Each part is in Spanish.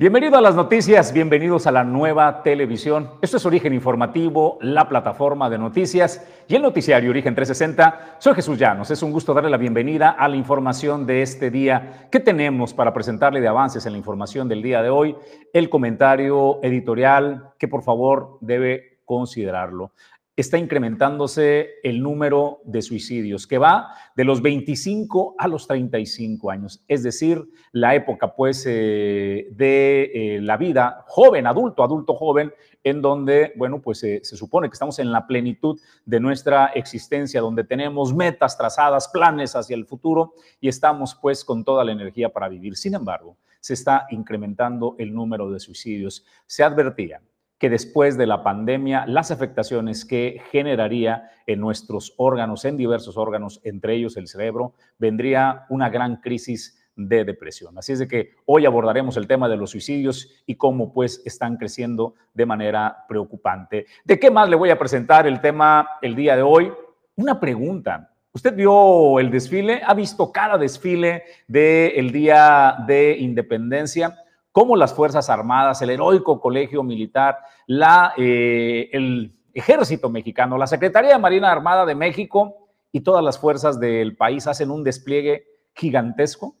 Bienvenido a las noticias, bienvenidos a la nueva televisión. Esto es Origen Informativo, la plataforma de noticias y el noticiario Origen 360. Soy Jesús Llanos, es un gusto darle la bienvenida a la información de este día. ¿Qué tenemos para presentarle de avances en la información del día de hoy? El comentario editorial que por favor debe considerarlo está incrementándose el número de suicidios, que va de los 25 a los 35 años, es decir, la época pues eh, de eh, la vida joven, adulto, adulto joven, en donde, bueno, pues se supone que estamos en la plenitud de nuestra existencia, donde tenemos metas trazadas, planes hacia el futuro y estamos pues con toda la energía para vivir. Sin embargo, se está incrementando el número de suicidios. Se advertía que después de la pandemia, las afectaciones que generaría en nuestros órganos, en diversos órganos, entre ellos el cerebro, vendría una gran crisis de depresión. Así es de que hoy abordaremos el tema de los suicidios y cómo pues están creciendo de manera preocupante. ¿De qué más le voy a presentar el tema el día de hoy? Una pregunta. ¿Usted vio el desfile? ¿Ha visto cada desfile del Día de Independencia? Cómo las Fuerzas Armadas, el heroico colegio militar, la, eh, el ejército mexicano, la Secretaría de Marina Armada de México y todas las fuerzas del país hacen un despliegue gigantesco.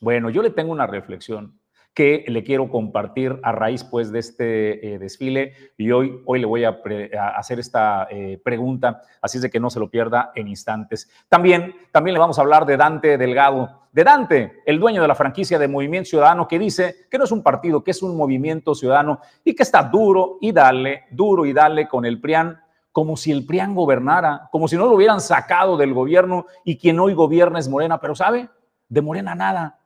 Bueno, yo le tengo una reflexión que le quiero compartir a raíz pues de este eh, desfile y hoy, hoy le voy a, hacer esta eh, pregunta, así es de que no se lo pierda en instantes. También, también le vamos a hablar de Dante Delgado, de Dante, el dueño de la franquicia de Movimiento Ciudadano, que dice que no es un partido, que es un movimiento ciudadano y que está duro y dale, duro y dale con el PRIAN como si el PRIAN gobernara, como si no lo hubieran sacado del gobierno y quien hoy gobierna es Morena, pero ¿sabe? De Morena nada.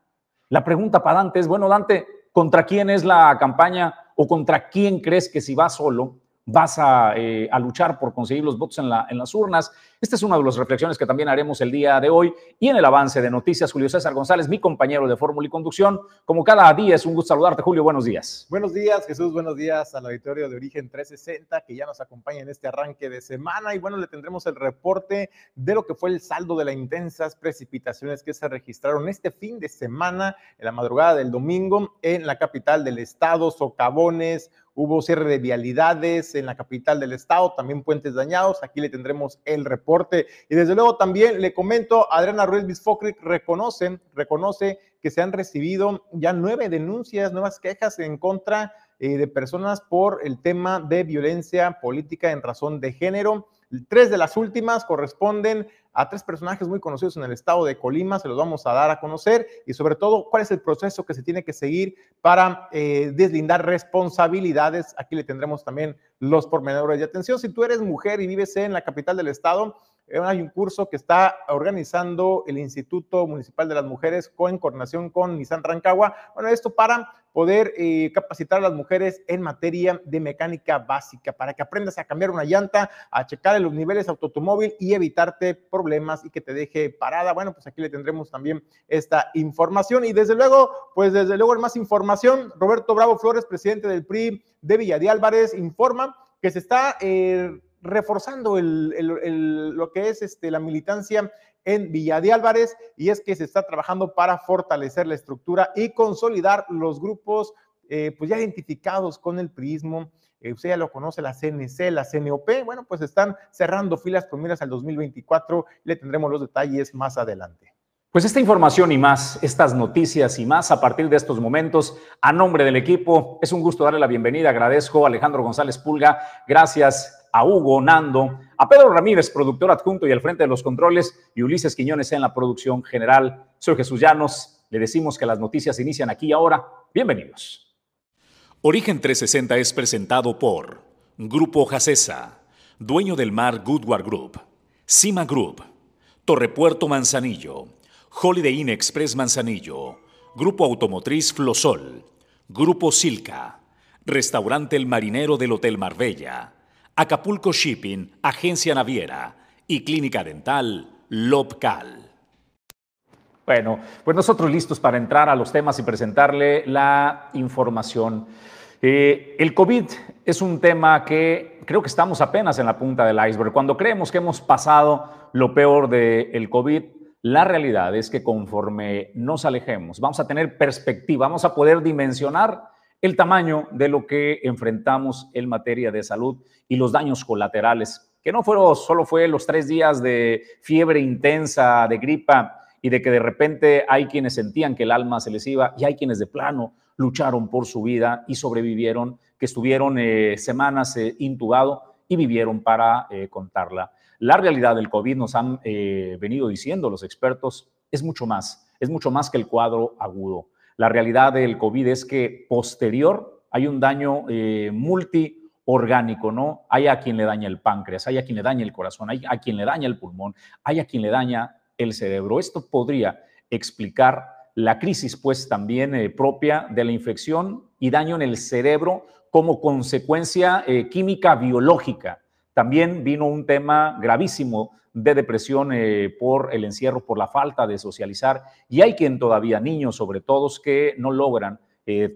La pregunta para Dante es, bueno, Dante, ¿contra quién es la campaña o contra quién crees que si vas solo vas eh, a, luchar por conseguir los votos en, la, en, las urnas. Esta es una de las reflexiones que también haremos el día de hoy. Y en el avance de noticias, Julio César González, mi compañero de Fórmula y Conducción. Como cada día, es un gusto saludarte, Julio. Buenos días. Buenos días, Jesús. Buenos días al auditorio de Origen 360 que ya nos acompaña en este arranque de semana. Y bueno, le tendremos el reporte de lo que fue el saldo de las intensas precipitaciones que se registraron este fin de semana, en la madrugada del domingo, en la capital del estado, Socavones, Hubo cierre de vialidades en la capital del estado, también puentes dañados. Aquí le tendremos el reporte. Y desde luego también le comento, Adriana Ruiz Bisfocric reconoce, reconoce que se han recibido ya nueve denuncias, nuevas quejas en contra eh, de personas por el tema de violencia política en razón de género. Tres de las últimas corresponden a tres personajes muy conocidos en el estado de Colima, se los vamos a dar a conocer y sobre todo cuál es el proceso que se tiene que seguir para eh, deslindar responsabilidades. Aquí le tendremos también los pormenores de atención. Si tú eres mujer y vives en la capital del estado, hay un curso que está organizando el Instituto Municipal de las Mujeres con coordinación con Nissan Rancagua. Bueno, esto para poder eh, capacitar a las mujeres en materia de mecánica básica, para que aprendas a cambiar una llanta, a checar los niveles automóvil y evitarte problemas y que te deje parada. Bueno, pues aquí le tendremos también esta información y desde luego, pues desde luego más información, Roberto Bravo Flores, presidente del PRI de Villa de Álvarez, informa que se está... Eh, reforzando lo que es este, la militancia en Villa de Álvarez y es que se está trabajando para fortalecer la estructura y consolidar los grupos eh, pues ya identificados con el prismo. Eh, usted ya lo conoce, la CNC, la CNOP, bueno, pues están cerrando filas con miras al 2024. Le tendremos los detalles más adelante. Pues esta información y más, estas noticias y más a partir de estos momentos, a nombre del equipo, es un gusto darle la bienvenida. Agradezco a Alejandro González Pulga, gracias a Hugo Nando, a Pedro Ramírez, productor adjunto y al frente de los controles, y Ulises Quiñones en la producción general. Soy Jesús Llanos, le decimos que las noticias inician aquí ahora. Bienvenidos. Origen 360 es presentado por Grupo Jacesa, dueño del mar Goodward Group, Cima Group, Torrepuerto Manzanillo, Holiday Inn Express Manzanillo, Grupo Automotriz Flosol, Grupo Silca, Restaurante El Marinero del Hotel Marbella, Acapulco Shipping, Agencia Naviera y Clínica Dental Lobcal. Bueno, pues nosotros listos para entrar a los temas y presentarle la información. Eh, el COVID es un tema que creo que estamos apenas en la punta del iceberg. Cuando creemos que hemos pasado lo peor del COVID, la realidad es que conforme nos alejemos, vamos a tener perspectiva, vamos a poder dimensionar el tamaño de lo que enfrentamos en materia de salud y los daños colaterales, que no fueron, solo fue los tres días de fiebre intensa, de gripa y de que de repente hay quienes sentían que el alma se les iba y hay quienes de plano lucharon por su vida y sobrevivieron, que estuvieron eh, semanas eh, intubados y vivieron para eh, contarla. La realidad del COVID, nos han venido diciendo los expertos, es mucho más, es mucho más que el cuadro agudo. La realidad del COVID es que posterior hay un daño multiorgánico, ¿no? Hay a quien le daña el páncreas, hay a quien le daña el corazón, hay a quien le daña el pulmón, hay a quien le daña el cerebro. Esto podría explicar la crisis, pues también eh, propia de la infección y daño en el cerebro como consecuencia eh, química biológica. También vino un tema gravísimo de depresión eh, por el encierro, por la falta de socializar. Y hay quien todavía, niños sobre todo, que no logran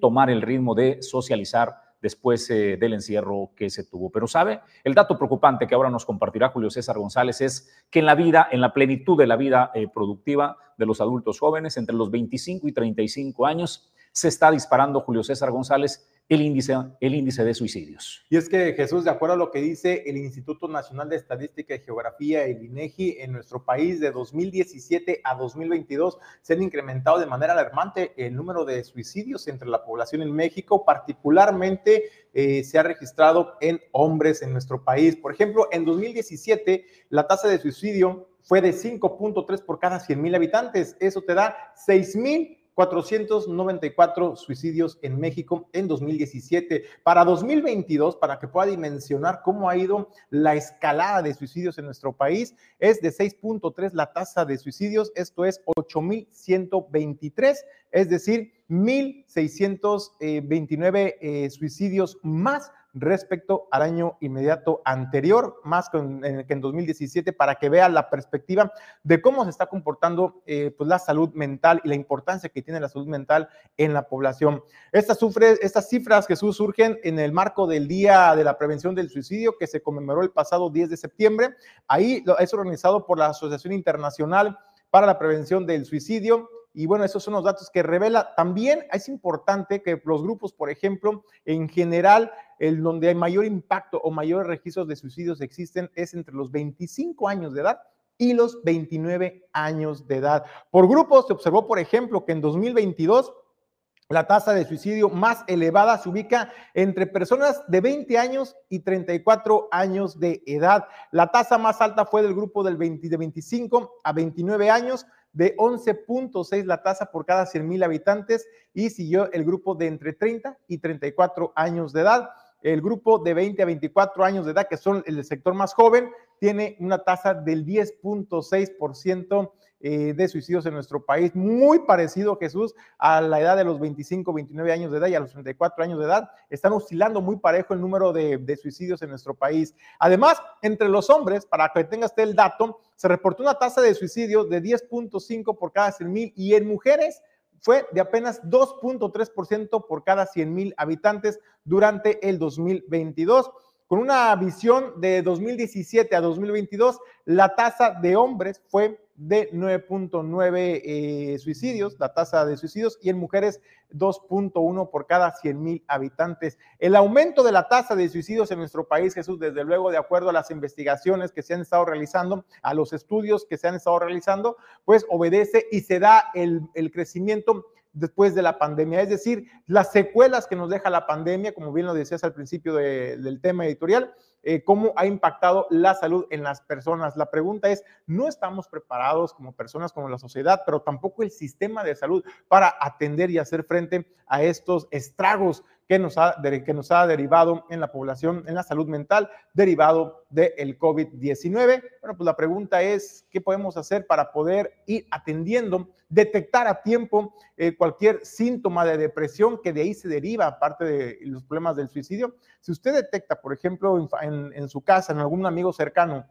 tomar el ritmo de socializar después eh, del encierro que se tuvo. Pero sabe, el dato preocupante que ahora nos compartirá Julio César González es que en la vida, en la plenitud de la vida eh, productiva de los adultos jóvenes, entre los 25 y 35 años, se está disparando Julio César González el índice, el índice de suicidios. Y es que Jesús, de acuerdo a lo que dice el Instituto Nacional de Estadística y Geografía, el INEGI, en nuestro país de 2017 a 2022 se han incrementado de manera alarmante el número de suicidios entre la población en México, particularmente eh, se ha registrado en hombres en nuestro país. Por ejemplo, en 2017 la tasa de suicidio fue de 5.3 por cada 100 mil habitantes. Eso te da 6 mil 494 suicidios en México en 2017. Para 2022, para que pueda dimensionar cómo ha ido la escalada de suicidios en nuestro país, es de 6.3 la tasa de suicidios, esto es 8.123, es decir, 1.629 eh, suicidios más respecto al año inmediato anterior, más que en, 2017, para que vean la perspectiva de cómo se está comportando eh, pues la salud mental y la importancia que tiene la salud mental en la población. Estas, sufre, estas cifras, Jesús, surgen en el marco del Día de la Prevención del Suicidio que se conmemoró el pasado 10 de septiembre. Ahí es organizado por la Asociación Internacional para la Prevención del Suicidio y bueno, esos son los datos que revela. También es importante que los grupos, por ejemplo, en general, el donde hay mayor impacto o mayores registros de suicidios existen es entre los 25 años de edad y los 29 años de edad. Por grupos se observó, por ejemplo, que en 2022 la tasa de suicidio más elevada se ubica entre personas de 20 años y 34 años de edad. La tasa más alta fue del grupo del 20, de 25 a 29 años, de 11.6 la tasa por cada 100 mil habitantes y siguió el grupo de entre 30 y 34 años de edad. El grupo de 20 a 24 años de edad, que son el sector más joven, tiene una tasa del 10.6% eh, de suicidios en nuestro país, muy parecido, Jesús, a la edad de los 25, 29 años de edad y a los 34 años de edad. Están oscilando muy parejo el número de, de suicidios en nuestro país. Además, entre los hombres, para que tengas el dato, se reportó una tasa de suicidio de 10.5 por cada 100 mil y en mujeres fue de apenas 2.3% por cada 100 mil habitantes durante el 2022. Con una visión de 2017 a 2022, la tasa de hombres fue de 9.9 eh, suicidios, la tasa de suicidios, y en mujeres 2.1 por cada 100 mil habitantes. El aumento de la tasa de suicidios en nuestro país, Jesús, desde luego, de acuerdo a las investigaciones que se han estado realizando, a los estudios que se han estado realizando, pues obedece y se da el, el crecimiento después de la pandemia, es decir, las secuelas que nos deja la pandemia, como bien lo decías al principio del tema editorial, eh, cómo ha impactado la salud en las personas. La pregunta es, no estamos preparados como personas, como la sociedad, pero tampoco el sistema de salud para atender y hacer frente a estos estragos que nos ha, que nos ha derivado en la población, en la salud mental, derivado del COVID-19. Bueno, pues la pregunta es, ¿qué podemos hacer para poder ir atendiendo, detectar a tiempo eh, cualquier síntoma de depresión que de ahí se deriva, aparte de los problemas del suicidio? Si usted detecta, por ejemplo, en, su casa, en algún amigo cercano,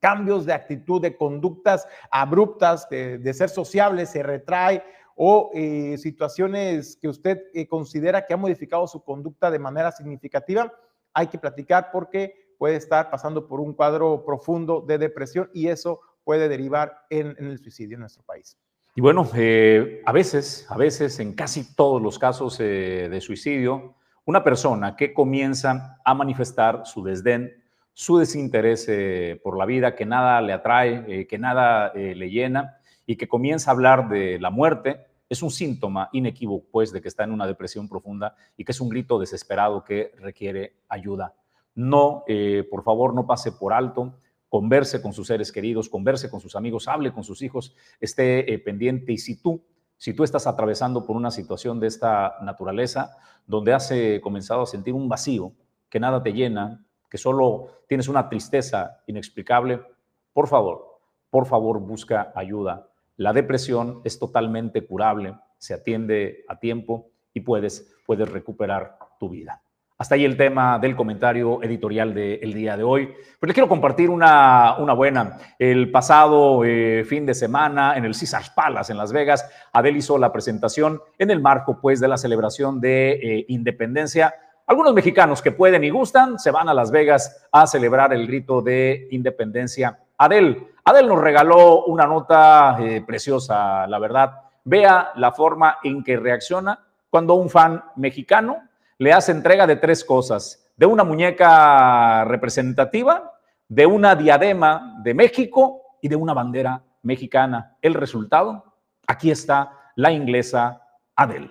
cambios de actitud, de conductas abruptas, de ser sociable, se retrae o eh, situaciones que usted eh, considera que ha modificado su conducta de manera significativa, hay que platicar porque puede estar pasando por un cuadro profundo de depresión y eso puede derivar en, el suicidio en nuestro país. Y bueno, eh, a veces, a veces, en casi todos los casos de suicidio, una persona que comienza a manifestar su desdén, su desinterés por la vida, que nada le atrae, que nada le llena y que comienza a hablar de la muerte, es un síntoma inequívoco, pues, de que está en una depresión profunda y que es un grito desesperado que requiere ayuda. No, por favor, no pase por alto converse con sus seres queridos, converse con sus amigos, hable con sus hijos, esté eh, pendiente. Y si tú, si tú estás atravesando por una situación de esta naturaleza, donde has eh, comenzado a sentir un vacío, que nada te llena, que solo tienes una tristeza inexplicable, por favor, por favor, busca ayuda. La depresión es totalmente curable, se atiende a tiempo y puedes, puedes recuperar tu vida. Hasta ahí el tema del comentario editorial del día de hoy. Pero les quiero compartir una, una buena. El pasado eh, fin de semana en el Caesars Palace en Las Vegas, Adele hizo la presentación en el marco pues de la celebración de eh, independencia. Algunos mexicanos que pueden y gustan se van a Las Vegas a celebrar el grito de independencia. Adel, Adel nos regaló una nota eh, preciosa, la verdad. Vea la forma en que reacciona cuando un fan mexicano le hace entrega de tres cosas, de una muñeca representativa, de una diadema de México y de una bandera mexicana. El resultado, aquí está la inglesa Adele.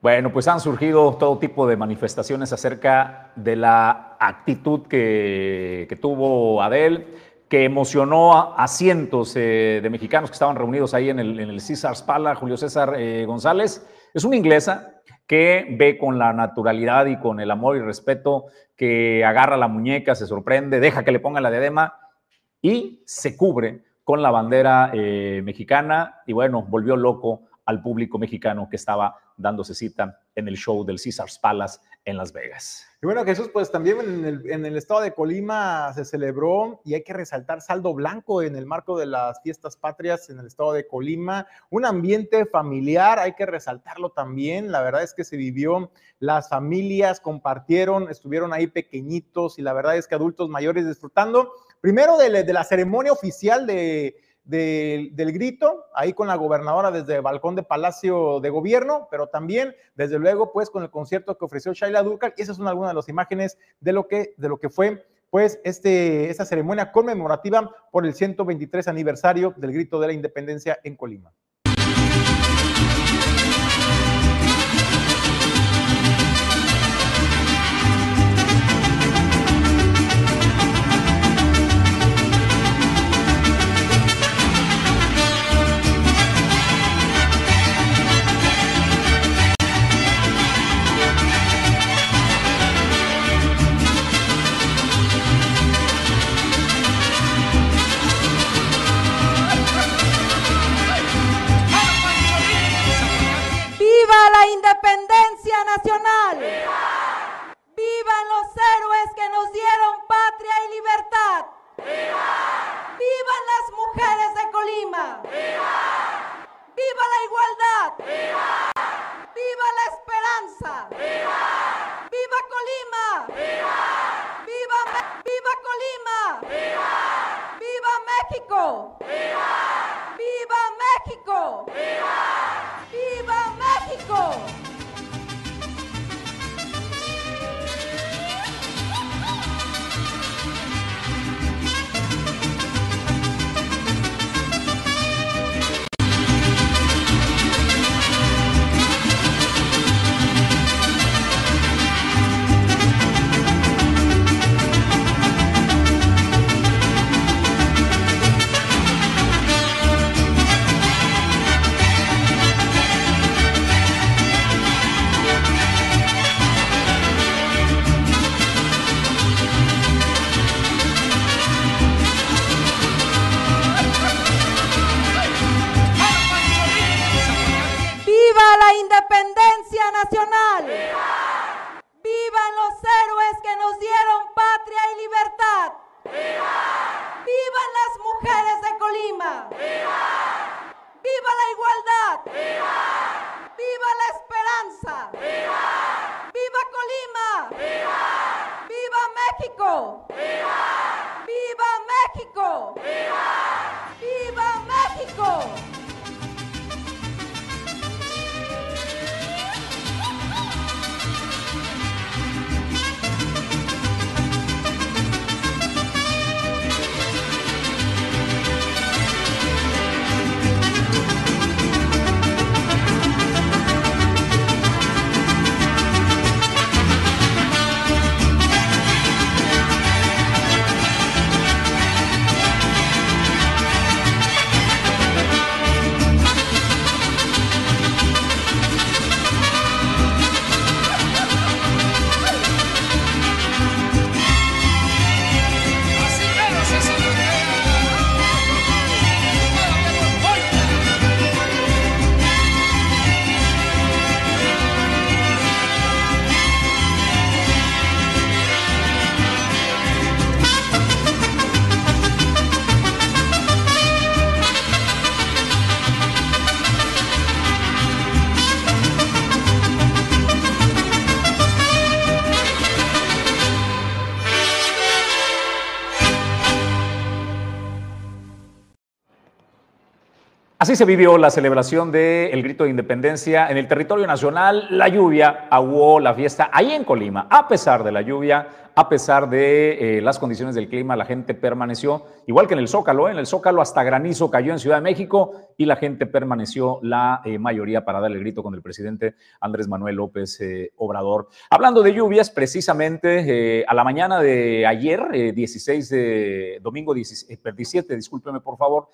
Bueno, pues han surgido todo tipo de manifestaciones acerca de la actitud que, tuvo Adel, que emocionó a, cientos eh, de mexicanos que estaban reunidos ahí en el, en el César Pala, Julio César eh, González. Es una inglesa que ve con la naturalidad y con el amor y respeto que agarra la muñeca, se sorprende, deja que le ponga la diadema y se cubre con la bandera eh, mexicana y bueno, volvió loco al público mexicano que estaba dándose cita en el show del Caesars Palace en Las Vegas. Y bueno, Jesús, pues también en el, estado de Colima se celebró y hay que resaltar saldo blanco en el marco de las fiestas patrias en el estado de Colima. Un ambiente familiar, hay que resaltarlo también. La verdad es que se vivió, las familias compartieron, estuvieron ahí pequeñitos y la verdad es que adultos mayores disfrutando. Primero de la ceremonia oficial de del grito, ahí con la gobernadora desde el balcón de Palacio de Gobierno, pero también, desde luego, pues con el concierto que ofreció Shaila Durkal. Y esas son algunas de las imágenes de lo que, de lo que fue pues este, esta ceremonia conmemorativa por el 123 aniversario del grito de la independencia en Colima. Se vivió la celebración del grito de independencia en el territorio nacional. La lluvia aguó la fiesta ahí en Colima. A pesar de la lluvia, a pesar de eh, las condiciones del clima, la gente permaneció, igual que en el Zócalo, ¿eh? en el Zócalo hasta granizo cayó en Ciudad de México y la gente permaneció la eh, mayoría para dar el grito con el presidente Andrés Manuel López Obrador. Hablando de lluvias, precisamente a la mañana de ayer, 16 de domingo 17, discúlpeme por favor,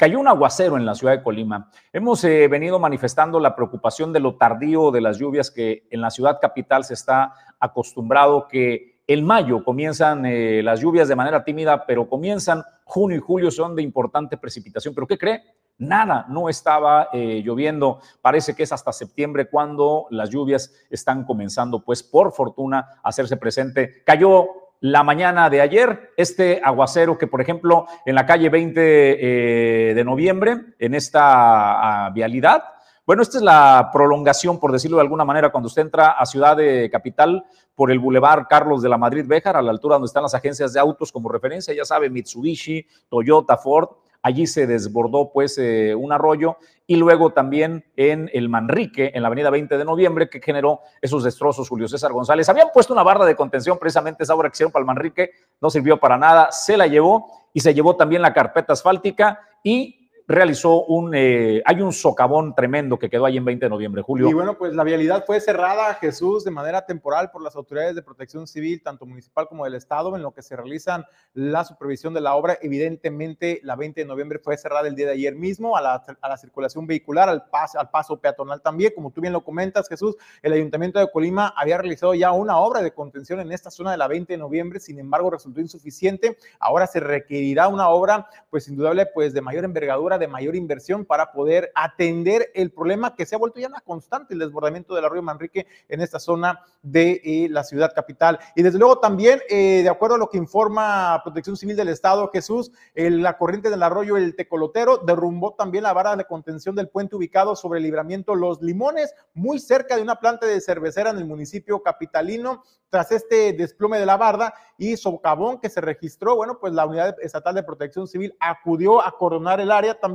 Cayó un aguacero en la ciudad de Colima. Hemos venido manifestando la preocupación de lo tardío de las lluvias que en la ciudad capital se está acostumbrado que en mayo comienzan eh, las lluvias de manera tímida, pero comienzan junio y julio son de importante precipitación. ¿Pero qué cree? Nada, no estaba eh, lloviendo. Parece que es hasta septiembre cuando las lluvias están comenzando, pues por fortuna, a hacerse presente. Cayó la mañana de ayer este aguacero que, por ejemplo, en la calle 20 eh, de noviembre, en esta ah, vialidad, bueno, esta es la prolongación, por decirlo de alguna manera, cuando usted entra a Ciudad de Capital por el Boulevard Carlos de la Madrid Béjar, a la altura donde están las agencias de autos como referencia, ya sabe, Mitsubishi, Toyota, Ford. Allí se desbordó pues eh, un arroyo y luego también en el Manrique, en la avenida 20 de noviembre, que generó esos destrozos Julio César González. Habían puesto una barra de contención precisamente esa obra que hicieron para el Manrique, no sirvió para nada, se la llevó y se llevó también la carpeta asfáltica y realizó un, eh, hay un socavón tremendo que quedó ahí en 20 de noviembre, Julio. Y bueno, pues la vialidad fue cerrada, Jesús, de manera temporal por las autoridades de protección civil, tanto municipal como del Estado, en lo que se realizan la supervisión de la obra. Evidentemente, la 20 de noviembre fue cerrada el día de ayer mismo a la, a la circulación vehicular, al paso, al paso peatonal también. Como tú bien lo comentas, Jesús, el Ayuntamiento de Colima había realizado ya una obra de contención en esta zona de la 20 de noviembre, sin embargo, resultó insuficiente. Ahora se requerirá una obra, pues indudable, pues de mayor envergadura de mayor inversión para poder atender el problema que se ha vuelto ya una constante, el desbordamiento del arroyo Manrique en esta zona de eh, la ciudad capital. Y desde luego también, eh, de acuerdo a lo que informa Protección Civil del Estado, Jesús, la corriente del arroyo El Tecolotero derrumbó también la vara de contención del puente ubicado sobre el libramiento Los Limones, muy cerca de una planta de cervecera en el municipio capitalino. Tras este desplome de la barda y socavón que se registró, bueno, pues la Unidad Estatal de Protección Civil acudió a coronar el área también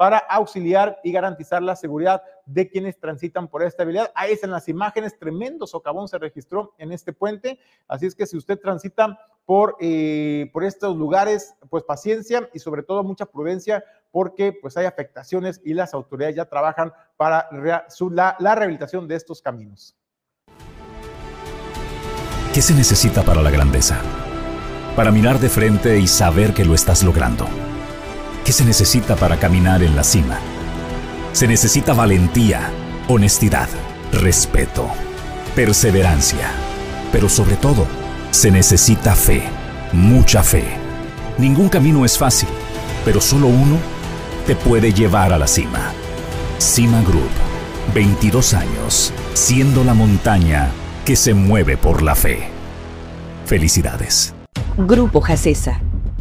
para auxiliar y garantizar la seguridad de quienes transitan por esta habilidad. Ahí están las imágenes, tremendo socavón se registró en este puente, así es que si usted transita por, eh, por estos lugares, pues paciencia y sobre todo mucha prudencia porque pues hay afectaciones y las autoridades ya trabajan para la, la rehabilitación de estos caminos. ¿Qué se necesita para la grandeza? Para mirar de frente y saber que lo estás logrando ¿Qué se necesita para caminar en la cima? Se necesita valentía, honestidad, respeto, perseverancia, pero sobre todo, se necesita fe, mucha fe. Ningún camino es fácil, pero solo uno te puede llevar a la cima. Cima Group, 22 años, siendo la montaña que se mueve por la fe. Felicidades. Grupo Jacesa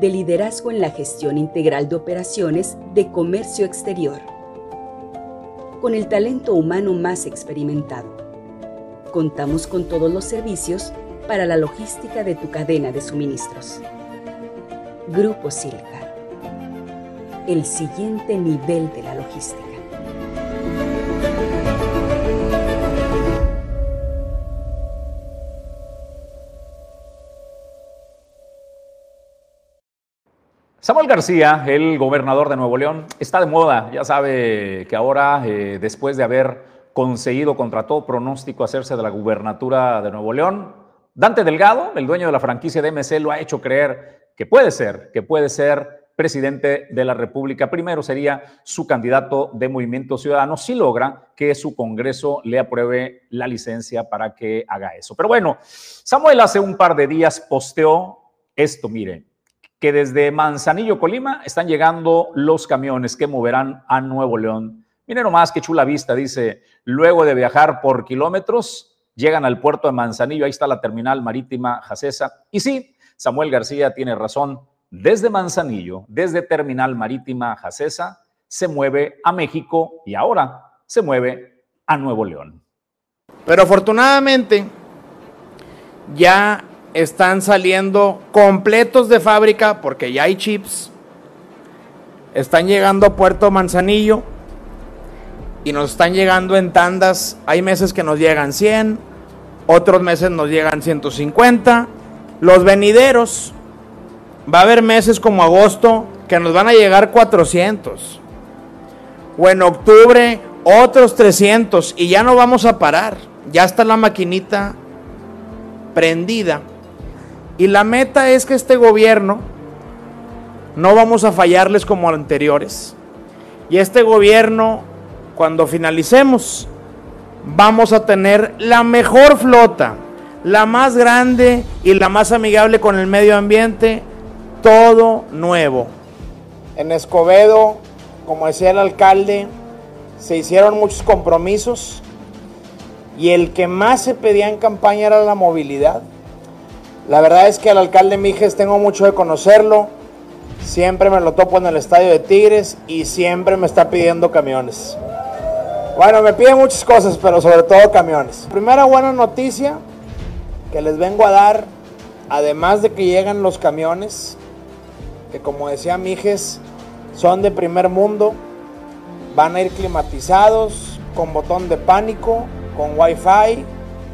de liderazgo en la gestión integral de operaciones de comercio exterior, con el talento humano más experimentado. Contamos con todos los servicios para la logística de tu cadena de suministros. Grupo Silca. El siguiente nivel de la logística. García, el gobernador de Nuevo León, está de moda. Ya sabe que ahora, eh, después de haber conseguido contra todo pronóstico hacerse de la gubernatura de Nuevo León, Dante Delgado, el dueño de la franquicia de MC, lo ha hecho creer que puede ser, que puede ser presidente de la República. Primero sería su candidato de Movimiento Ciudadano si logra que su Congreso le apruebe la licencia para que haga eso. Pero bueno, Samuel hace un par de días posteó esto, miren que desde Manzanillo, Colima, están llegando los camiones que moverán a Nuevo León Miren nomás qué chula vista, dice, luego de viajar por kilómetros, llegan al puerto de Manzanillo, ahí está la terminal marítima Jacesa. Y sí, Samuel García tiene razón, desde Manzanillo, desde terminal marítima Jacesa, se mueve a México y ahora se mueve a Nuevo León. Pero afortunadamente ya están saliendo completos de fábrica porque ya hay chips. Están llegando a Puerto Manzanillo y nos están llegando en tandas. Hay meses que nos llegan 100, otros meses nos llegan 150. Los venideros, va a haber meses como agosto que nos van a llegar 400. O en octubre otros 300 y ya no vamos a parar. Ya está la maquinita prendida. Y la meta es que este gobierno no vamos a fallarles como anteriores. Y este gobierno, cuando finalicemos, vamos a tener la mejor flota, la más grande y la más amigable con el medio ambiente, todo nuevo. En Escobedo, como decía el alcalde, se hicieron muchos compromisos y el que más se pedía en campaña era la movilidad. La verdad es que al alcalde Mijes tengo mucho de conocerlo. Siempre me lo topo en el estadio de Tigres y siempre me está pidiendo camiones. Bueno, me pide muchas cosas, pero sobre todo camiones. Primera buena noticia que les vengo a dar, además de que llegan los camiones, que como decía Mijes, son de primer mundo, van a ir climatizados, con botón de pánico, con wifi,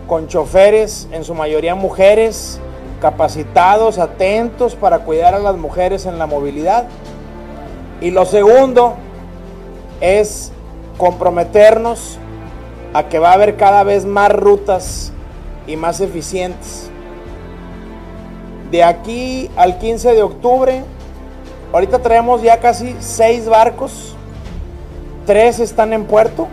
con choferes, en su mayoría mujeres, capacitados, atentos para cuidar a las mujeres en la movilidad. Y lo segundo es comprometernos a que va a haber cada vez más rutas y más eficientes. De aquí al 15 de octubre, ahorita traemos ya casi seis barcos, tres están en puerto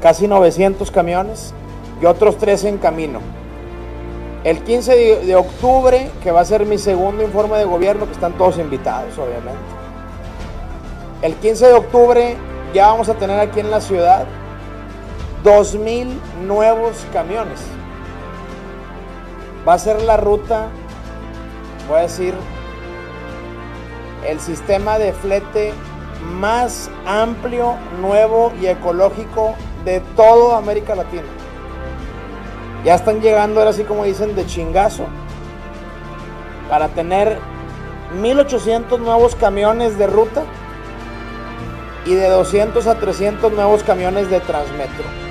casi 900 camiones y otros 3 en camino. El 15 de, octubre, que va a ser mi segundo informe de gobierno, que están todos invitados, obviamente. El 15 de octubre ya vamos a tener aquí en la ciudad 2.000 nuevos camiones. Va a ser la ruta, voy a decir, el sistema de flete más amplio, nuevo y ecológico de toda América Latina. Ya están llegando, ahora así como dicen, de chingazo, para tener 1800 nuevos camiones de ruta y de 200 a 300 nuevos camiones de Transmetro.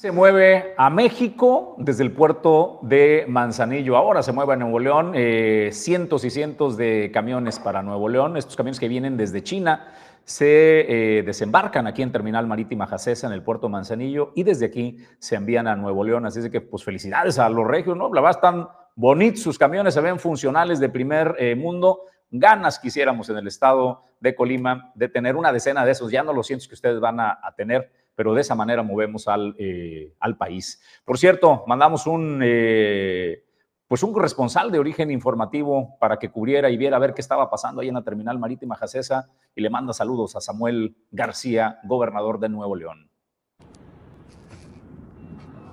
Se mueve a México desde el puerto de Manzanillo. Ahora se mueve a Nuevo León. Eh, cientos y cientos de camiones para Nuevo León. Estos camiones que vienen desde China se eh, desembarcan aquí en Terminal Marítima Jacesa, en el puerto de Manzanillo, y desde aquí se envían a Nuevo León. Así que, pues, felicidades a los regios, ¿no? La verdad, están bonitos sus camiones, se ven funcionales de primer eh, mundo. Ganas quisiéramos en el estado de Colima de tener una decena de esos, ya no los cientos que ustedes van a tener pero de esa manera movemos al, eh, al país. Por cierto, mandamos un, eh, pues un corresponsal de origen informativo para que cubriera y viera a ver qué estaba pasando ahí en la terminal marítima Jacesa y le manda saludos a Samuel García, gobernador de Nuevo León.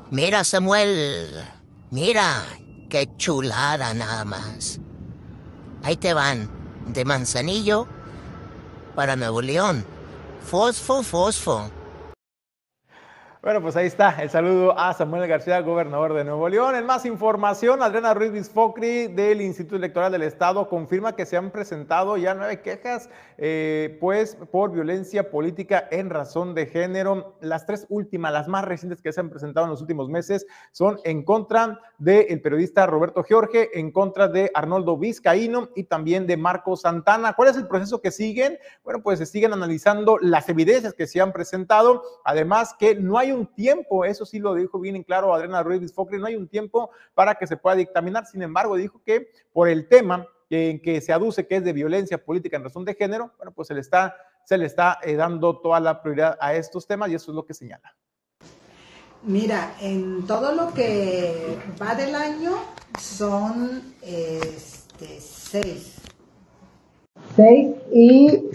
Mira, Samuel, mira, qué chulada nada más. Ahí te van, de Manzanillo para Nuevo León. Fosfo, fosfo. Bueno, pues ahí está el saludo a Samuel García, gobernador de Nuevo León. En más información, Adriana Ruiz Bisfocri del Instituto Electoral del Estado confirma que se han presentado ya nueve quejas eh, pues por violencia política en razón de género. Las tres últimas, las más recientes que se han presentado en los últimos meses, son en contra del periodista Roberto Jorge, en contra de Arnoldo Vizcaíno y también de Marco Santana. ¿Cuál es el proceso que siguen? Bueno, pues se siguen analizando las evidencias que se han presentado, además que no hay un un tiempo, eso sí lo dijo bien en claro Adriana Ruiz Focre, no hay un tiempo para que se pueda dictaminar. Sin embargo, dijo que por el tema en que se aduce que es de violencia política en razón de género, bueno, pues se le está, se le está eh, dando toda la prioridad a estos temas y eso es lo que señala. Mira, en todo lo que va del año son este, seis. Seis y,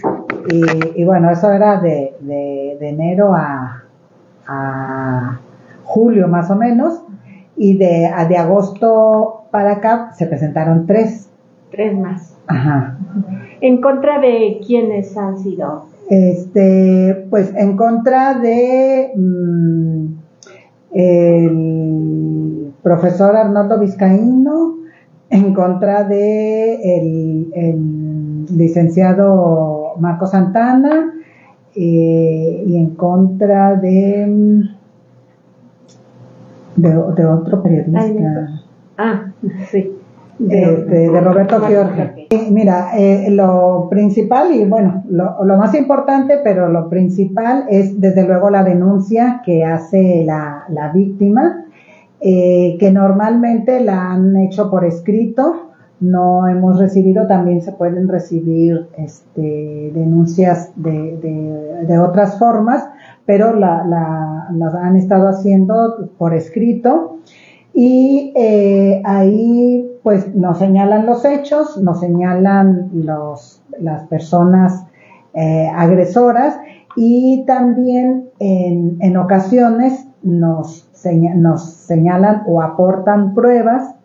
y, bueno, eso era de, de, enero a, a, julio más o menos y de, de agosto para acá se presentaron tres. Tres más. Ajá. ¿En contra de quiénes han sido? Este, pues en contra de... Mm, el profesor Arnoldo Vizcaíno en contra de el, licenciado Marco Santana eh, y en contra de, de, otro periodista. Ah, sí. De, Roberto Fiorge. Mira, eh, lo principal y bueno, lo, lo, más importante, pero lo principal es desde luego la denuncia que hace la, la víctima, eh, que normalmente la han hecho por escrito. No hemos recibido, también se pueden recibir este, denuncias de, de, de otras formas, pero la, la, las han estado haciendo por escrito. Y eh, ahí pues nos señalan los hechos, nos señalan los, las personas eh, agresoras y también en, en ocasiones nos, nos señalan o aportan pruebas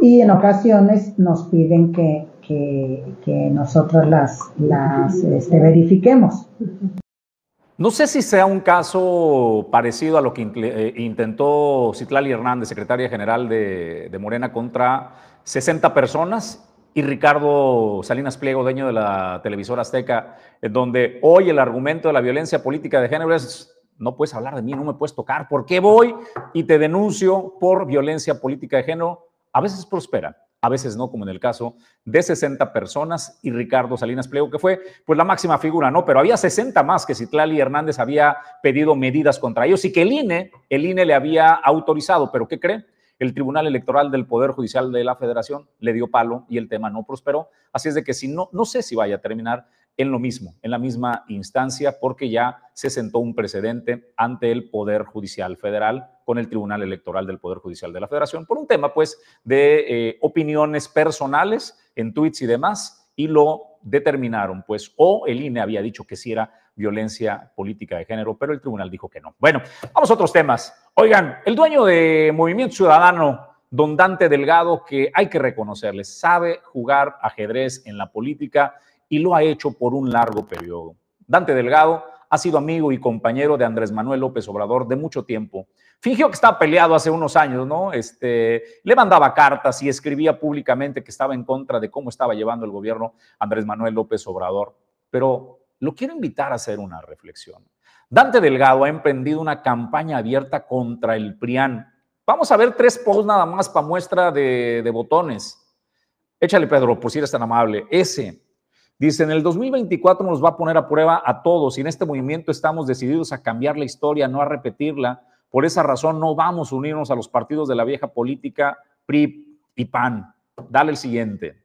y en ocasiones nos piden que, que, que nosotros las, las este, verifiquemos. No sé si sea un caso parecido a lo que eh, intentó Citlali Hernández, secretaria general de, Morena, contra 60 personas y Ricardo Salinas Pliego, dueño de la televisora Azteca, donde hoy el argumento de la violencia política de género es no puedes hablar de mí, no me puedes tocar, ¿por qué voy y te denuncio por violencia política de género? A veces prospera a veces no, como en el caso de 60 personas y Ricardo Salinas Pliego, que fue pues la máxima figura, ¿no? Pero había 60 más que Citlali Hernández había pedido medidas contra ellos y que el INE, el INE le había autorizado, pero ¿qué cree? El Tribunal Electoral del Poder Judicial de la Federación le dio palo y el tema no prosperó. Así es de que si no, no sé si vaya a terminar en lo mismo, en la misma instancia, porque ya se sentó un precedente ante el Poder Judicial Federal con el Tribunal Electoral del Poder Judicial de la Federación por un tema, pues, de eh, opiniones personales en tweets y demás, y lo determinaron, pues, o el INE había dicho que sí era violencia política de género, pero el tribunal dijo que no. Bueno, vamos a otros temas. Oigan, el dueño de Movimiento Ciudadano, don Dante Delgado, que hay que reconocerle, sabe jugar ajedrez en la política y lo ha hecho por un largo periodo. Dante Delgado ha sido amigo y compañero de Andrés Manuel López Obrador de mucho tiempo. Fingió que estaba peleado hace unos años, ¿no? Este, le mandaba cartas y escribía públicamente que estaba en contra de cómo estaba llevando el gobierno Andrés Manuel López Obrador. Pero lo quiero invitar a hacer una reflexión. Dante Delgado ha emprendido una campaña abierta contra el PRIAN. Vamos a ver tres posts nada más para muestra de, de botones. Échale, Pedro, por si eres tan amable. Ese, Dice, en el 2024 nos va a poner a prueba a todos y en este movimiento estamos decididos a cambiar la historia, no a repetirla. Por esa razón no vamos a unirnos a los partidos de la vieja política PRI y PAN. Dale el siguiente.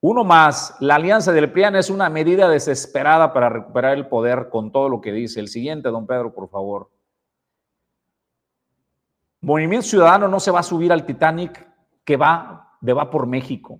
Uno más, la alianza del PRIAN es una medida desesperada para recuperar el poder con todo lo que dice. El siguiente, don Pedro, por favor. Movimiento Ciudadano no se va a subir al Titanic que va de va por México.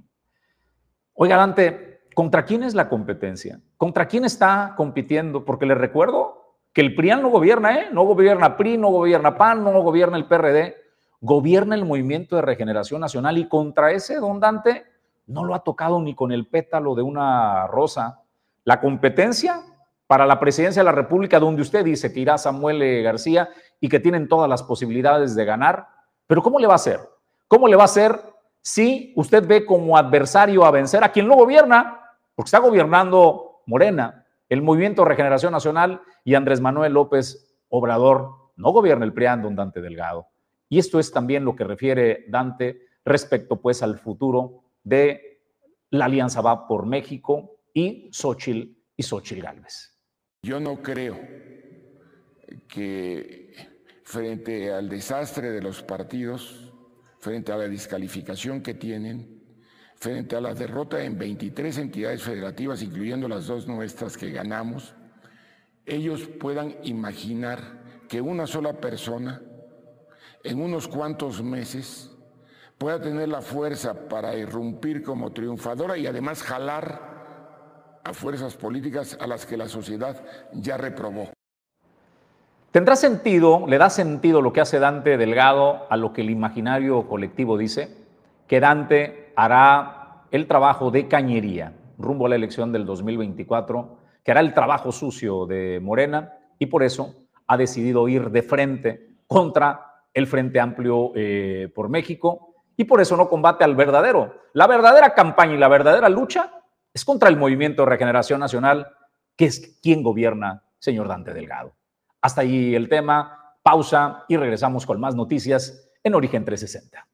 Oiga, Dante, ¿Contra quién es la competencia? ¿Contra quién está compitiendo? Porque les recuerdo que el PRIAN no gobierna, ¿eh? No gobierna PRI, no gobierna PAN, no gobierna el PRD, gobierna el Movimiento de Regeneración Nacional y contra ese don Dante no lo ha tocado ni con el pétalo de una rosa. La competencia para la presidencia de la República, donde usted dice que irá Samuel García y que tienen todas las posibilidades de ganar, pero ¿cómo le va a hacer? ¿Cómo le va a hacer si usted ve como adversario a vencer a quien no gobierna? Porque está gobernando Morena, el Movimiento Regeneración Nacional y Andrés Manuel López Obrador. No gobierna el PRIAN, don Dante Delgado. Y esto es también lo que refiere Dante respecto pues al futuro de la Alianza Va por México y Xochitl y Xochitl Gálvez. Yo no creo que frente al desastre de los partidos, frente a la descalificación que tienen, frente a la derrota en 23 entidades federativas, incluyendo las dos nuestras que ganamos, ellos puedan imaginar que una sola persona en unos cuantos meses pueda tener la fuerza para irrumpir como triunfadora y además jalar a fuerzas políticas a las que la sociedad ya reprobó. ¿Tendrá sentido, le da sentido lo que hace Dante Delgado a lo que el imaginario colectivo dice? Que Dante hará el trabajo de cañería rumbo a la elección del 2024, que hará el trabajo sucio de Morena y por eso ha decidido ir de frente contra el Frente Amplio eh, por México y por eso no combate al verdadero. La verdadera campaña y la verdadera lucha es contra el Movimiento de Regeneración Nacional, que es quien gobierna, señor Dante Delgado. Hasta ahí el tema, pausa y regresamos con más noticias en Origen 360.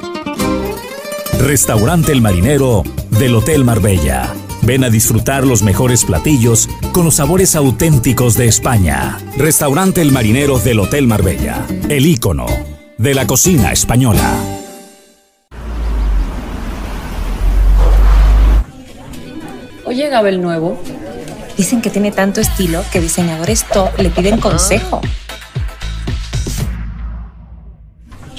Restaurante El Marinero del Hotel Marbella. Ven a disfrutar los mejores platillos con los sabores auténticos de España. Restaurante El Marinero del Hotel Marbella. El ícono de la cocina española. Oye, Gabel Nuevo. Dicen que tiene tanto estilo que diseñadores top le piden consejo.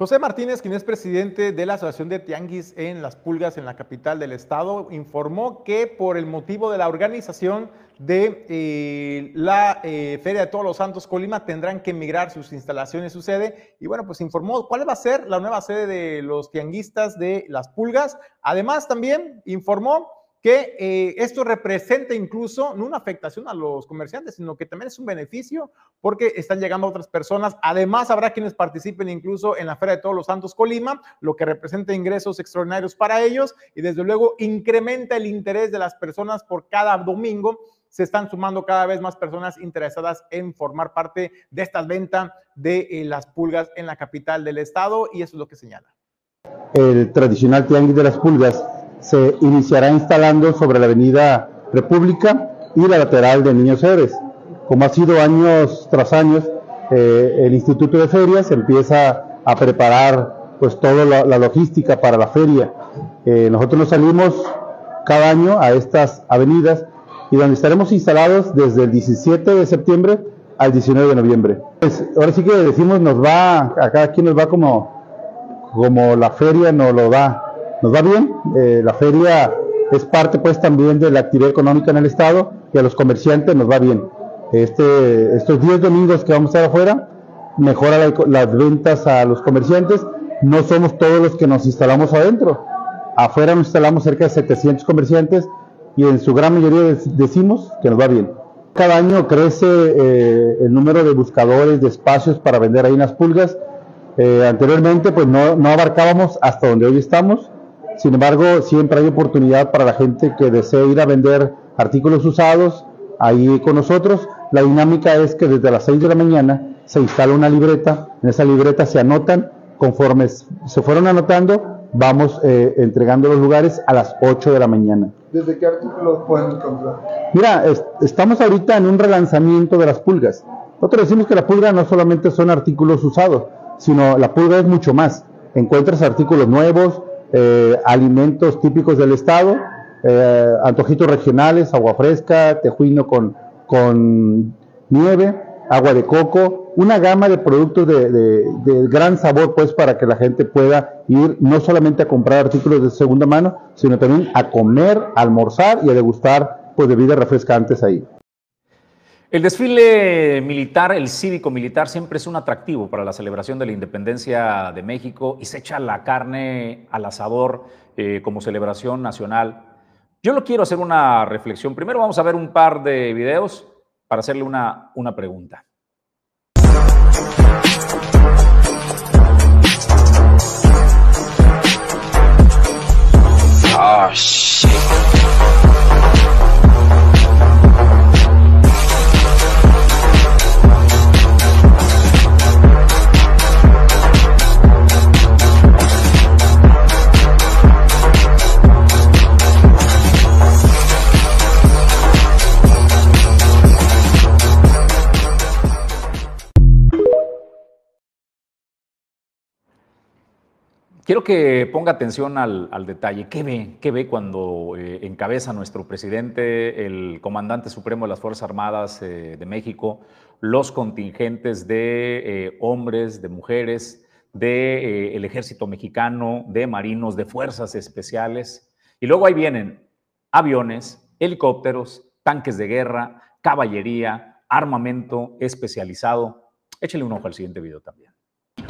José Martínez, quien es presidente de la Asociación de Tianguis en Las Pulgas, en la capital del estado, informó que por el motivo de la organización de eh, la eh, Feria de Todos los Santos Colima tendrán que emigrar sus instalaciones, su sede. Y bueno, pues informó cuál va a ser la nueva sede de los tianguistas de Las Pulgas. Además, también informó que eh, esto representa incluso no una afectación a los comerciantes, sino que también es un beneficio porque están llegando otras personas. Además, habrá quienes participen incluso en la Feria de Todos los Santos Colima, lo que representa ingresos extraordinarios para ellos y desde luego incrementa el interés de las personas por cada domingo. Se están sumando cada vez más personas interesadas en formar parte de esta venta de eh, las pulgas en la capital del estado y eso es lo que señala. El tradicional tianguis de las pulgas se iniciará instalando sobre la avenida República y la lateral de Niños Héroes. Como ha sido años tras años, eh, el Instituto de Ferias empieza a preparar pues toda la, logística para la feria. Eh, nosotros nos salimos cada año a estas avenidas y donde estaremos instalados desde el 17 de septiembre al 19 de noviembre. Pues, ahora sí que decimos nos va, a cada quien nos va como, como la feria nos lo da nos va bien. Eh, la feria es parte pues también de la actividad económica en el estado y a los comerciantes nos va bien. Este, estos 10 domingos que vamos a estar afuera, mejora las ventas a los comerciantes. No somos todos los que nos instalamos adentro. Afuera nos instalamos cerca de 700 comerciantes y en su gran mayoría decimos que nos va bien. Cada año crece eh, el número de buscadores, de espacios para vender ahí en las pulgas. Eh, anteriormente pues no, no abarcábamos hasta donde hoy estamos Sin embargo, siempre hay oportunidad para la gente que desee ir a vender artículos usados ahí con nosotros. La dinámica es que desde las 6 de la mañana se instala una libreta, en esa libreta se anotan, conforme se fueron anotando, vamos eh, entregando los lugares a las 8 de la mañana. ¿Desde qué artículos pueden encontrar? Mira, estamos ahorita en un relanzamiento de las pulgas. Nosotros decimos que la pulga no solamente son artículos usados, sino la pulga es mucho más. Encuentras artículos nuevos, eh, alimentos típicos del estado, eh, antojitos regionales, agua fresca, tejuino con, con nieve, agua de coco, una gama de productos de, de, gran sabor, pues, para que la gente pueda ir no solamente a comprar artículos de segunda mano, sino también a comer, a almorzar y a degustar, pues, bebidas refrescantes ahí. El desfile militar, el cívico militar, siempre es un atractivo para la celebración de la independencia de México y se echa la carne al asador eh, como celebración nacional. Yo lo quiero hacer una reflexión. Primero vamos a ver un par de videos para hacerle una, una pregunta. Oh, shit. Quiero que ponga atención al, detalle. ¿Qué ve? ¿Qué ve cuando eh, encabeza nuestro presidente, el comandante supremo de las Fuerzas Armadas eh, de México, los contingentes de eh, hombres, de mujeres, del ejército mexicano, de marinos, de fuerzas especiales? Y luego ahí vienen aviones, helicópteros, tanques de guerra, caballería, armamento especializado. Échale un ojo al siguiente video también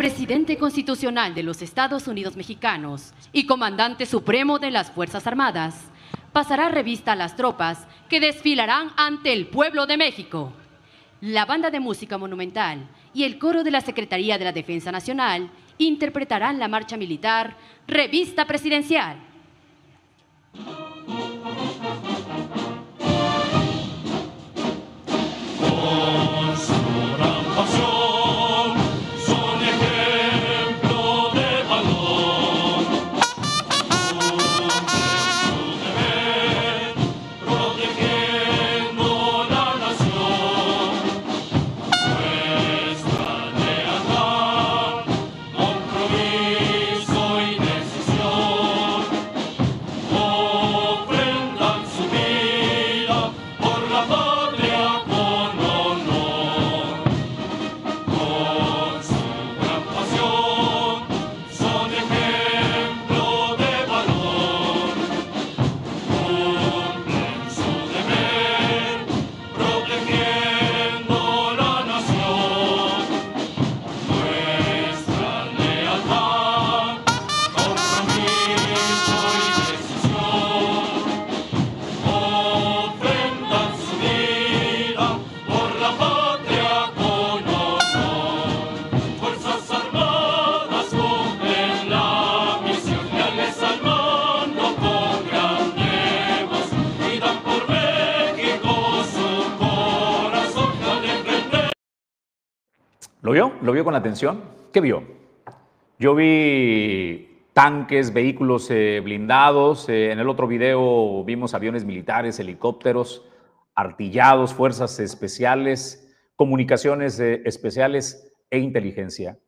presidente constitucional de los Estados Unidos mexicanos y comandante supremo de las Fuerzas Armadas, pasará revista a las tropas que desfilarán ante el pueblo de México. La banda de música monumental y el coro de la Secretaría de la Defensa Nacional interpretarán la marcha militar Revista Presidencial. ¿Lo vio? ¿Lo vio con atención? ¿Qué vio? Yo vi tanques, vehículos eh, blindados. Eh, en el otro video vimos aviones militares, helicópteros, artillados, fuerzas especiales, comunicaciones eh, especiales e inteligencia.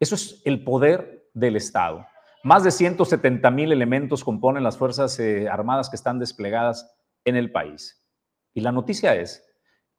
Eso es el poder del Estado. Más de 170 mil elementos componen las Fuerzas Armadas que están desplegadas en el país. Y la noticia es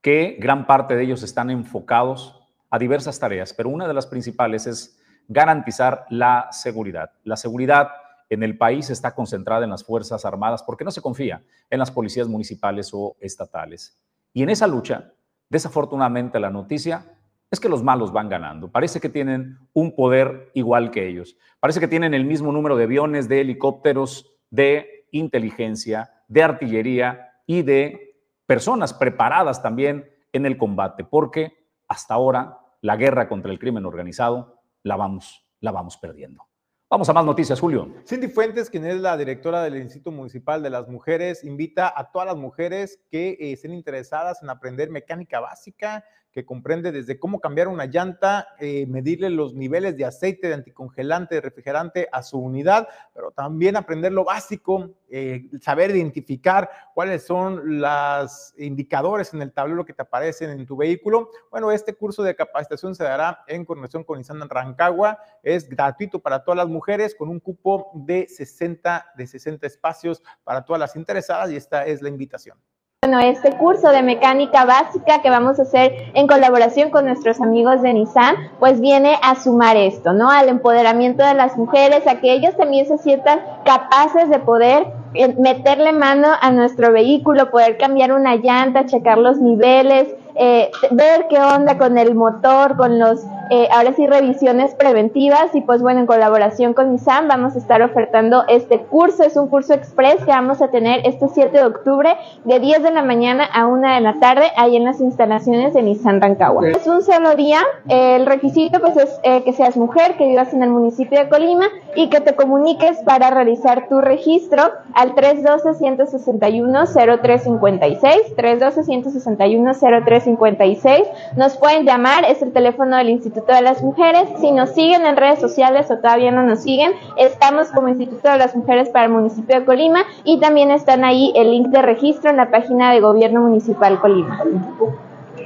que gran parte de ellos están enfocados a diversas tareas, pero una de las principales es garantizar la seguridad. La seguridad en el país está concentrada en las Fuerzas Armadas porque no se confía en las policías municipales o estatales. Y en esa lucha, desafortunadamente la noticia es que los malos van ganando. Parece que tienen un poder igual que ellos. Parece que tienen el mismo número de aviones, de helicópteros, de inteligencia, de artillería y de personas preparadas también en el combate, porque hasta ahora la guerra contra el crimen organizado la vamos, la vamos perdiendo. Vamos a más noticias, Julio. Cindy Fuentes, quien es la directora del Instituto Municipal de las Mujeres, invita a todas las mujeres que eh, estén interesadas en aprender mecánica básica, que comprende desde cómo cambiar una llanta, eh, medirle los niveles de aceite, de anticongelante, de refrigerante a su unidad, pero también aprender lo básico, eh, saber identificar cuáles son los indicadores en el tablero que te aparecen en tu vehículo. Bueno, este curso de capacitación se dará en coordinación con Nissan Rancagua, es gratuito para todas las mujeres con un cupo de 60, de 60 espacios para todas las interesadas y esta es la invitación. Bueno, este curso de mecánica básica que vamos a hacer en colaboración con nuestros amigos de Nissan, pues viene a sumar esto, ¿no? Al empoderamiento de las mujeres, a que ellas también se sientan capaces de poder eh, meterle mano a nuestro vehículo, poder cambiar una llanta, checar los niveles, eh, ver qué onda con el motor, con los eh, ahora sí revisiones preventivas y pues bueno, en colaboración con Nissan vamos a estar ofertando este curso, es un curso express que vamos a tener este 7 de octubre de 10 de la mañana a 1 de la tarde ahí en las instalaciones de Nissan Rancagua. Es un solo día, el requisito pues es eh, que seas mujer, que vivas en el municipio de Colima y que te comuniques para realizar tu registro al 312-161-0356, 312-161-0356, nos pueden llamar, es el teléfono del Instituto Instituto de las Mujeres. Si nos siguen en redes sociales o todavía no nos siguen, estamos como Instituto de las Mujeres para el municipio de Colima y también están ahí el link de registro en la página de Gobierno Municipal Colima.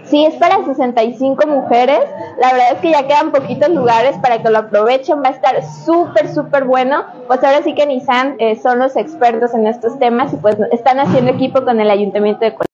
Sí, es para 65 mujeres. La verdad es que ya quedan poquitos lugares para que lo aprovechen. Va a estar súper, súper bueno. Pues ahora sí que Nissan eh, son los expertos en estos temas y pues están haciendo equipo con el Ayuntamiento de Colima.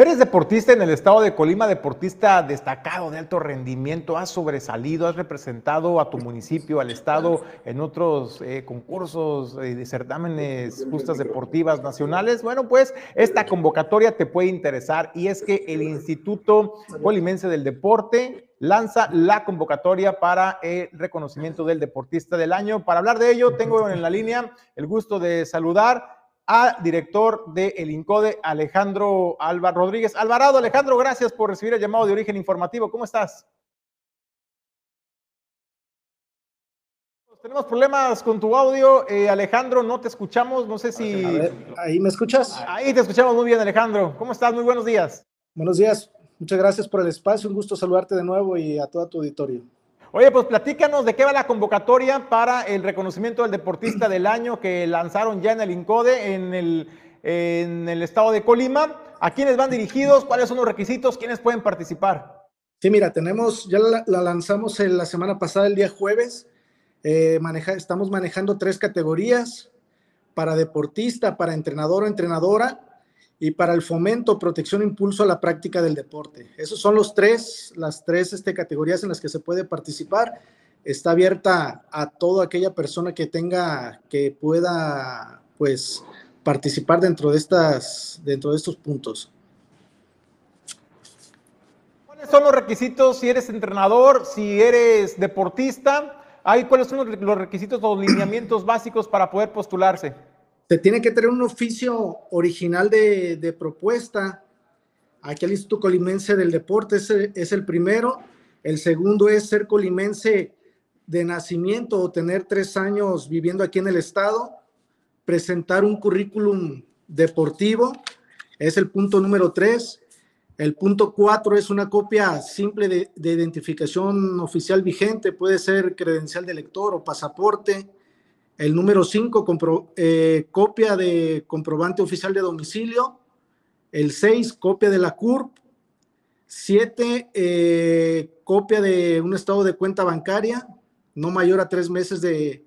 Eres deportista en el estado de Colima, deportista destacado de alto rendimiento, has sobresalido, has representado a tu municipio, al estado en otros eh, concursos eh, de certámenes justas deportivas nacionales. Bueno, pues esta convocatoria te puede interesar y es que el Instituto Colimense del Deporte lanza la convocatoria para el reconocimiento del deportista del año. Para hablar de ello, tengo en la línea el gusto de saludar a director de El INCODE, Alejandro Alba Rodríguez. Alvarado, Alejandro, gracias por recibir el llamado de origen informativo. ¿Cómo estás? Tenemos problemas con tu audio, eh, Alejandro, no te escuchamos, no sé si... ¿Ahí me escuchas? Ahí te escuchamos muy bien, Alejandro. ¿Cómo estás? Muy buenos días. Buenos días, muchas gracias por el espacio, un gusto saludarte de nuevo y a todo tu auditorio. Oye, pues platícanos de qué va la convocatoria para el reconocimiento del deportista del año que lanzaron ya en el INCODE en el, estado de Colima. ¿A quiénes van dirigidos? ¿Cuáles son los requisitos? ¿Quiénes pueden participar? Sí, mira, tenemos, ya la, lanzamos la semana pasada, el día jueves. Eh, estamos manejando tres categorías para deportista, para entrenador o entrenadora y para el fomento, protección, impulso a la práctica del deporte. Esos son los tres, las tres este, categorías en las que se puede participar. Está abierta a toda aquella persona que tenga, que pueda, pues, participar dentro de estas, dentro de estos puntos. ¿Cuáles son los requisitos si eres entrenador, si eres deportista? ¿Cuáles son los requisitos o lineamientos básicos para poder postularse? Se tiene que tener un oficio original de, propuesta. Aquí el Instituto Colimense del Deporte es el, es el primero. El segundo es ser colimense de nacimiento o tener tres años viviendo aquí en el estado. Presentar un currículum deportivo es el punto número tres. El punto cuatro es una copia simple de, de, identificación oficial vigente, puede ser credencial de lector o pasaporte. El número 5, eh, copia de comprobante oficial de domicilio. El 6, copia de la CURP. 7, eh, copia de un estado de cuenta bancaria, no mayor a tres meses de,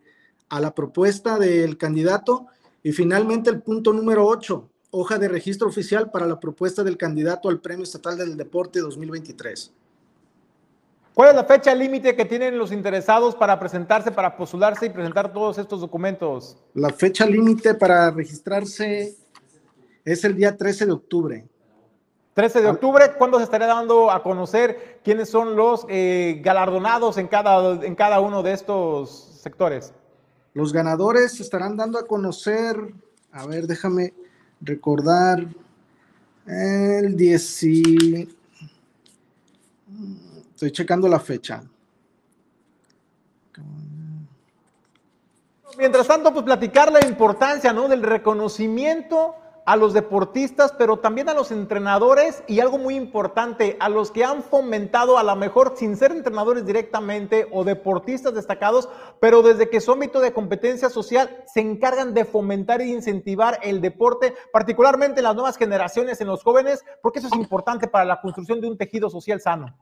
a la propuesta del candidato. Y finalmente el punto número 8, hoja de registro oficial para la propuesta del candidato al Premio Estatal del Deporte 2023. ¿Cuál es la fecha límite que tienen los interesados para presentarse, para postularse y presentar todos estos documentos? La fecha límite para registrarse es el día 13 de octubre. 13 de octubre, ¿cuándo se estará dando a conocer quiénes son los eh, galardonados en cada, en cada uno de estos sectores? Los ganadores se estarán dando a conocer, a ver, déjame recordar, el 10 Estoy checando la fecha. Mientras tanto, pues platicar la importancia, ¿no? Del reconocimiento a los deportistas, pero también a los entrenadores y algo muy importante, a los que han fomentado a lo mejor sin ser entrenadores directamente o deportistas destacados, pero desde que su ámbito de competencia social se encargan de fomentar e incentivar el deporte, particularmente en las nuevas generaciones, en los jóvenes, porque eso es importante para la construcción de un tejido social sano.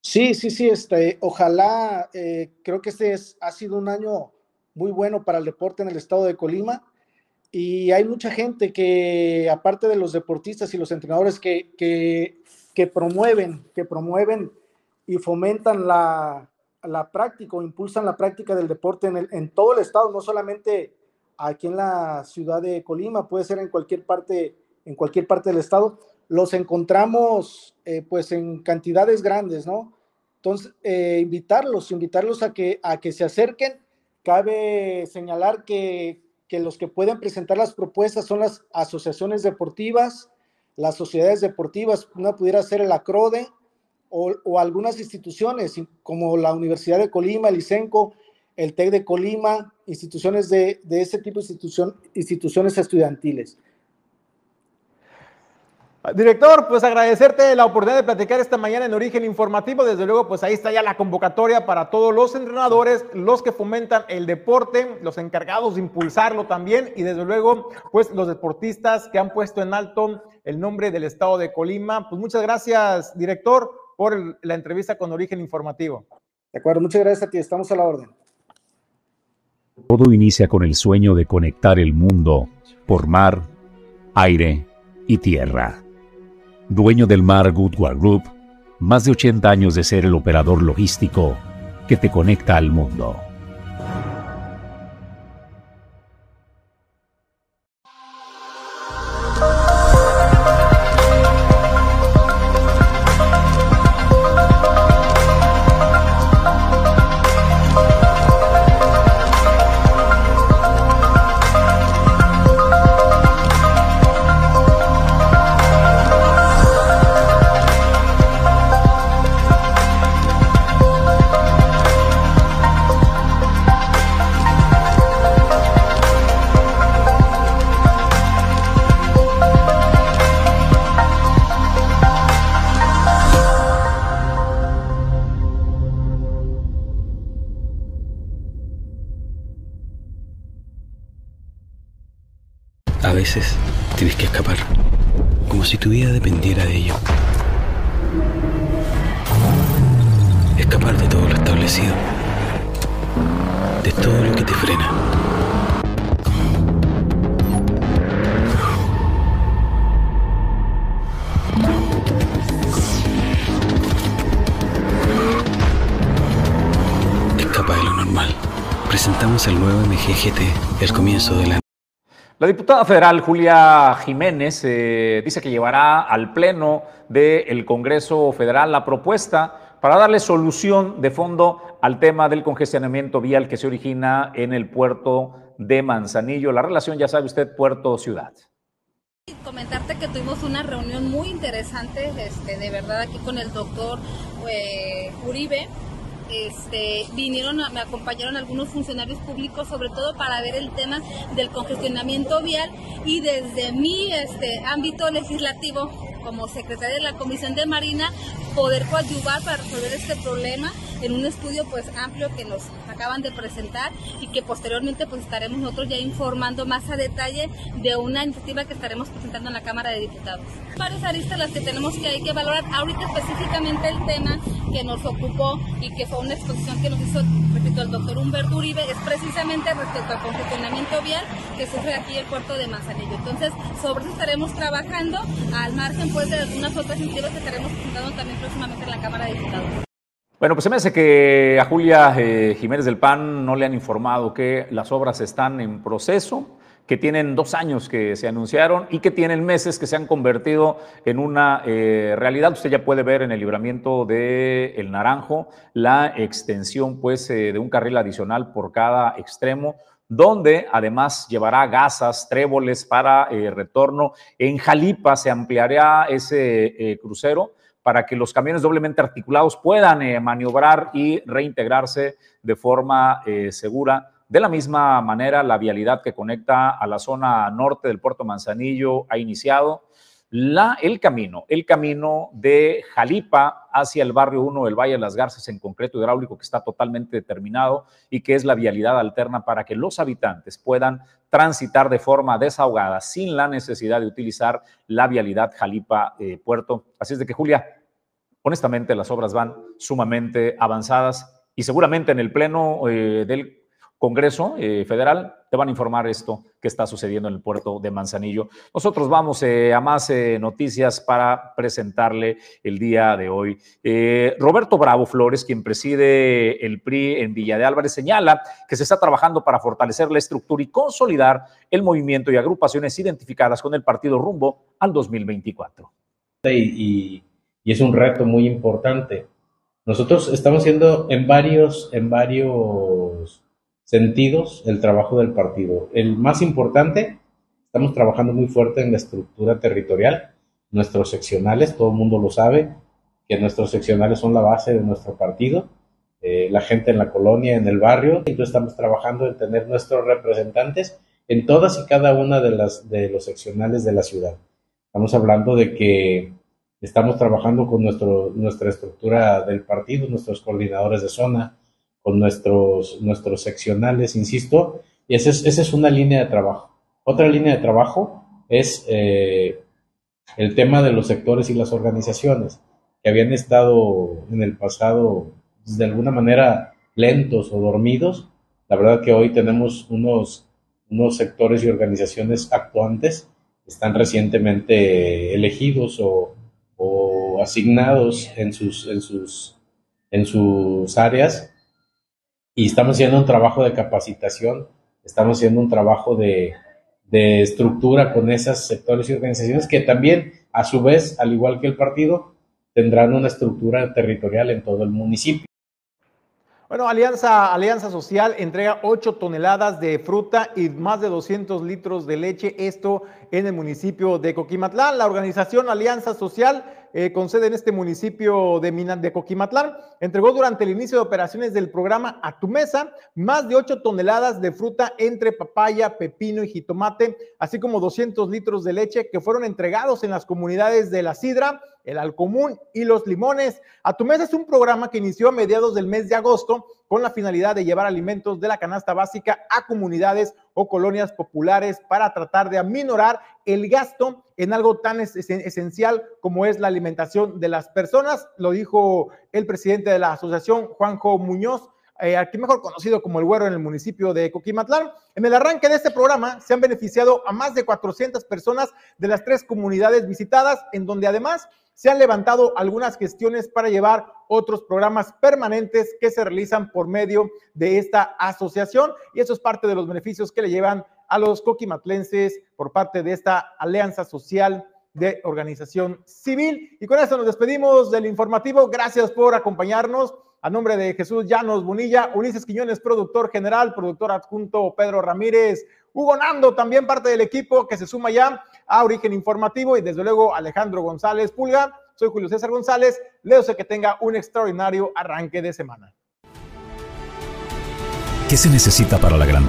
Sí, sí, sí, este, ojalá, eh, creo que este es, ha sido un año muy bueno para el deporte en el estado de Colima y hay mucha gente que, aparte de los deportistas y los entrenadores, que, que, promueven, que promueven y fomentan la, la práctica o impulsan la práctica del deporte en, el, en todo el estado, no solamente aquí en la ciudad de Colima, puede ser en cualquier parte, en cualquier parte del estado. Los encontramos eh, pues en cantidades grandes, ¿no? Entonces, eh, invitarlos, invitarlos a que, a que se acerquen. Cabe señalar que que los que pueden presentar las propuestas son las asociaciones deportivas, las sociedades deportivas, una pudiera ser el ACRODE o, algunas instituciones como la Universidad de Colima, el ICENCO, el TEC de Colima, instituciones de, de ese tipo institución, instituciones estudiantiles. Director, pues agradecerte la oportunidad de platicar esta mañana en Origen Informativo. Desde luego, pues ahí está ya la convocatoria para todos los entrenadores, los que fomentan el deporte, los encargados de impulsarlo también y desde luego, pues los deportistas que han puesto en alto el nombre del estado de Colima. Pues muchas gracias, director, por la entrevista con Origen Informativo. De acuerdo, muchas gracias a ti, estamos a la orden. Todo inicia con el sueño de conectar el mundo por mar, aire y tierra dueño del Mar Goodward Group, más de 80 años de ser el operador logístico que te conecta al mundo. Federal Julia Jiménez eh, dice que llevará al Pleno del Congreso Federal la propuesta para darle solución de fondo al tema del congestionamiento vial que se origina en el puerto de Manzanillo. La relación, ya sabe usted, puerto-ciudad. Comentarte que tuvimos una reunión muy interesante, este, de verdad, aquí con el doctor eh, Uribe, este, vinieron, me acompañaron algunos funcionarios públicos, sobre todo para ver el tema del congestionamiento vial y desde mi este, ámbito legislativo, como secretaria de la Comisión de Marina, poder coadyuvar para resolver este problema en un estudio pues amplio que nos acaban de presentar y que posteriormente pues estaremos nosotros ya informando más a detalle de una iniciativa que estaremos presentando en la Cámara de Diputados. Varias aristas las que tenemos que hay que valorar ahorita específicamente el tema que nos ocupó y que fue una exposición que nos hizo, repito, el doctor Humberto Uribe, es precisamente respecto al congestionamiento vial que sufre aquí el puerto de Manzanillo. Entonces, sobre eso estaremos trabajando al margen de algunas otras que estaremos presentando también próximamente en la Cámara de Diputados. Bueno, pues se me hace que a Julia eh, Jiménez del PAN no le han informado que las obras están en proceso, que tienen dos años que se anunciaron y que tienen meses que se han convertido en una eh, realidad. Usted ya puede ver en el libramiento de El Naranjo la extensión pues, eh, de un carril adicional por cada extremo donde además llevará gasas, tréboles para retorno. En Jalipa se ampliará ese crucero para que los camiones doblemente articulados puedan eh, maniobrar y reintegrarse de forma eh, segura De la misma manera, la vialidad que conecta a la zona norte del puerto Manzanillo ha iniciado la, el camino, el camino de Jalipa hacia el barrio 1 del Valle de las Garzas en concreto hidráulico que está totalmente determinado y que es la vialidad alterna para que los habitantes puedan transitar de forma desahogada sin la necesidad de utilizar la vialidad Jalipa-Puerto. Eh, Así es de que, Julia, honestamente las obras van sumamente avanzadas y seguramente en el pleno eh, del Congreso eh, Federal te van a informar esto que está sucediendo en el puerto de Manzanillo. Nosotros vamos eh, a más eh, noticias para presentarle el día de hoy. Roberto Bravo Flores, quien preside el PRI en Villa de Álvarez, señala que se está trabajando para fortalecer la estructura y consolidar el movimiento y agrupaciones identificadas con el partido rumbo al 2024. Y, y es un reto muy importante. Nosotros estamos haciendo en varios, en varios sentidos el trabajo del partido. El más importante, estamos trabajando muy fuerte en la estructura territorial, nuestros seccionales, todo el mundo lo sabe, que nuestros seccionales son la base de nuestro partido, eh, la gente en la colonia, en el barrio, entonces estamos trabajando en tener nuestros representantes en todas y cada una de las de los seccionales de la ciudad. Estamos hablando de que estamos trabajando con nuestro, nuestra estructura del partido, nuestros coordinadores de zona, con nuestros, nuestros seccionales, insisto, y esa es, esa es una línea de trabajo. Otra línea de trabajo es eh, el tema de los sectores y las organizaciones que habían estado en el pasado pues, de alguna manera lentos o dormidos. La verdad que hoy tenemos unos, unos sectores y organizaciones actuantes que están recientemente elegidos o, o asignados en sus, en sus, en sus áreas y estamos haciendo un trabajo de capacitación, estamos haciendo un trabajo de, de estructura con esos sectores y organizaciones que también, a su vez, al igual que el partido, tendrán una estructura territorial en todo el municipio. Bueno, Alianza, Alianza Social entrega 8 toneladas de fruta y más de 200 litros de leche, esto en el municipio de Coquimatlán. La organización Alianza Social eh, con sede en este municipio de, de Coquimatlán, entregó durante el inicio de operaciones del programa A Tu Mesa más de 8 toneladas de fruta entre papaya, pepino y jitomate, así como 200 litros de leche que fueron entregados en las comunidades de La Sidra, el Alcomún y Los Limones. A Tu Mesa es un programa que inició a mediados del mes de agosto con la finalidad de llevar alimentos de la canasta básica a comunidades o colonias populares para tratar de aminorar el gasto en algo tan esencial como es la alimentación de las personas. Lo dijo el presidente de la asociación, Juanjo Muñoz, eh, aquí mejor conocido como el Güero en el municipio de Coquimatlán. En el arranque de este programa se han beneficiado a más de 400 personas de las tres comunidades visitadas, en donde además se han levantado algunas gestiones para llevar otros programas permanentes que se realizan por medio de esta asociación y eso es parte de los beneficios que le llevan a los coquimatlenses por parte de esta alianza social de organización civil. Y con eso nos despedimos del informativo. Gracias por acompañarnos. A nombre de Jesús Llanos Bonilla, Ulises Quiñones, productor general, productor adjunto Pedro Ramírez, Hugo Nando, también parte del equipo que se suma ya a Origen Informativo y desde luego Alejandro González Pulga. Soy Julio César González. Le deseo que tenga un extraordinario arranque de semana. ¿Qué se necesita para la gran